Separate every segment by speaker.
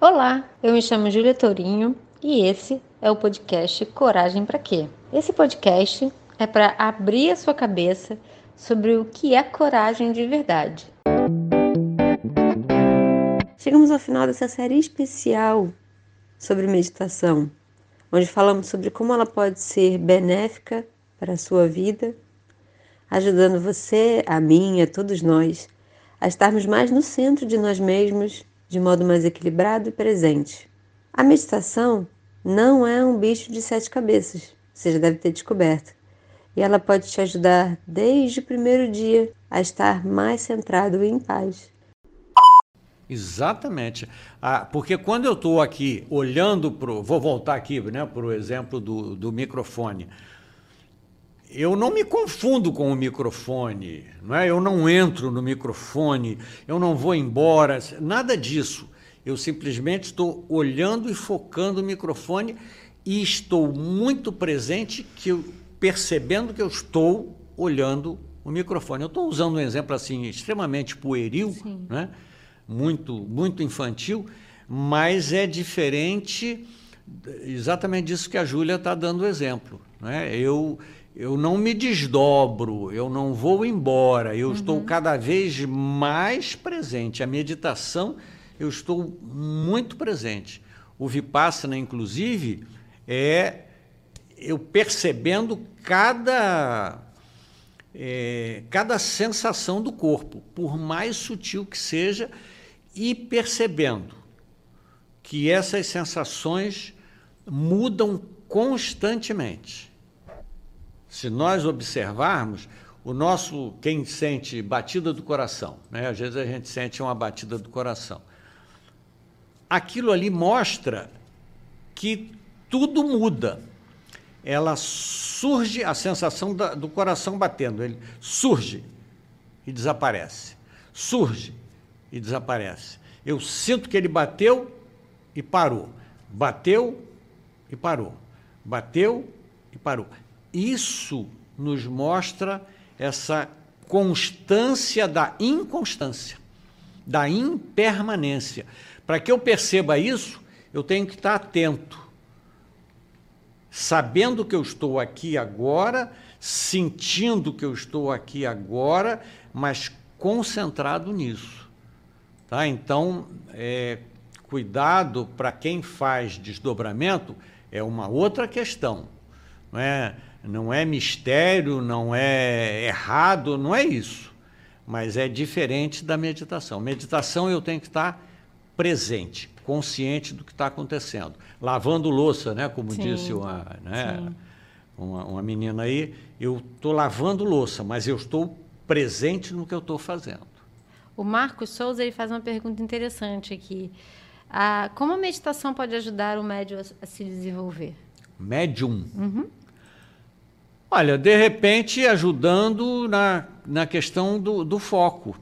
Speaker 1: Olá, eu me chamo Júlia Tourinho e esse é o podcast Coragem para quê? Esse podcast é para abrir a sua cabeça sobre o que é coragem de verdade. Chegamos ao final dessa série especial sobre meditação, onde falamos sobre como ela pode ser benéfica para a sua vida, ajudando você, a mim, a todos nós a estarmos mais no centro de nós mesmos de modo mais equilibrado e presente. A meditação não é um bicho de sete cabeças, você já deve ter descoberto. E ela pode te ajudar desde o primeiro dia a estar mais centrado e em paz.
Speaker 2: Exatamente. Ah, porque quando eu estou aqui olhando para Vou voltar aqui né, para o exemplo do, do microfone. Eu não me confundo com o microfone, não é? eu não entro no microfone, eu não vou embora, nada disso. Eu simplesmente estou olhando e focando o microfone e estou muito presente, que eu, percebendo que eu estou olhando o microfone. Eu estou usando um exemplo assim extremamente pueril, né? muito, muito infantil, mas é diferente exatamente disso que a Júlia está dando o exemplo. Né? Eu eu não me desdobro, eu não vou embora, eu uhum. estou cada vez mais presente. A meditação, eu estou muito presente. O Vipassana, inclusive, é eu percebendo cada, é, cada sensação do corpo, por mais sutil que seja, e percebendo que essas sensações mudam constantemente. Se nós observarmos, o nosso, quem sente batida do coração, né? às vezes a gente sente uma batida do coração. Aquilo ali mostra que tudo muda. Ela surge, a sensação da, do coração batendo, ele surge e desaparece. Surge e desaparece. Eu sinto que ele bateu e parou. Bateu e parou. Bateu e parou. Isso nos mostra essa constância da inconstância, da impermanência. Para que eu perceba isso, eu tenho que estar atento, sabendo que eu estou aqui agora, sentindo que eu estou aqui agora, mas concentrado nisso. Tá? Então, é, cuidado para quem faz desdobramento é uma outra questão. Não é? não é mistério, não é errado, não é isso. Mas é diferente da meditação. Meditação eu tenho que estar presente, consciente do que está acontecendo. Lavando louça, né? como Sim. disse uma, né? uma, uma menina aí, eu estou lavando louça, mas eu estou presente no que eu estou fazendo.
Speaker 1: O Marcos Souza ele faz uma pergunta interessante aqui. Ah, como a meditação pode ajudar o médium a, a se desenvolver?
Speaker 2: Médium?
Speaker 1: Uhum.
Speaker 2: Olha, de repente ajudando na, na questão do, do foco,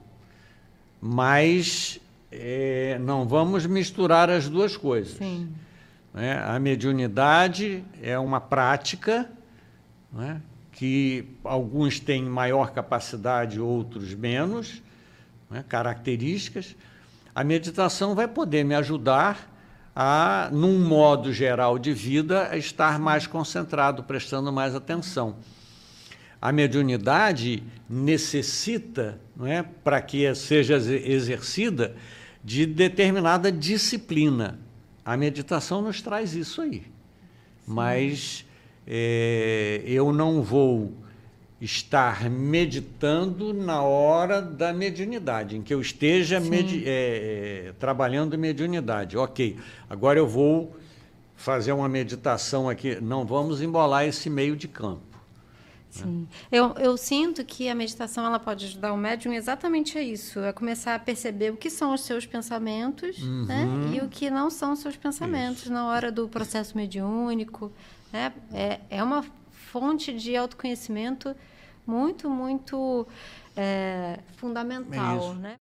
Speaker 2: mas é, não vamos misturar as duas coisas.
Speaker 1: Sim.
Speaker 2: Né? A mediunidade é uma prática né? que alguns têm maior capacidade, outros menos, né? características. A meditação vai poder me ajudar a, num modo geral de vida, estar mais concentrado, prestando mais atenção. A mediunidade necessita, não é, para que seja exercida, de determinada disciplina. A meditação nos traz isso aí. Mas é, eu não vou estar meditando na hora da mediunidade, em que eu esteja medi é, é, trabalhando mediunidade. Ok, agora eu vou fazer uma meditação aqui. Não vamos embolar esse meio de campo.
Speaker 1: Né? Sim. Né? Eu, eu sinto que a meditação ela pode ajudar o médium exatamente a isso, a começar a perceber o que são os seus pensamentos
Speaker 2: uhum.
Speaker 1: né? e o que não são os seus pensamentos isso. na hora do processo mediúnico. Né? É, é uma fonte de autoconhecimento muito, muito é, fundamental, né?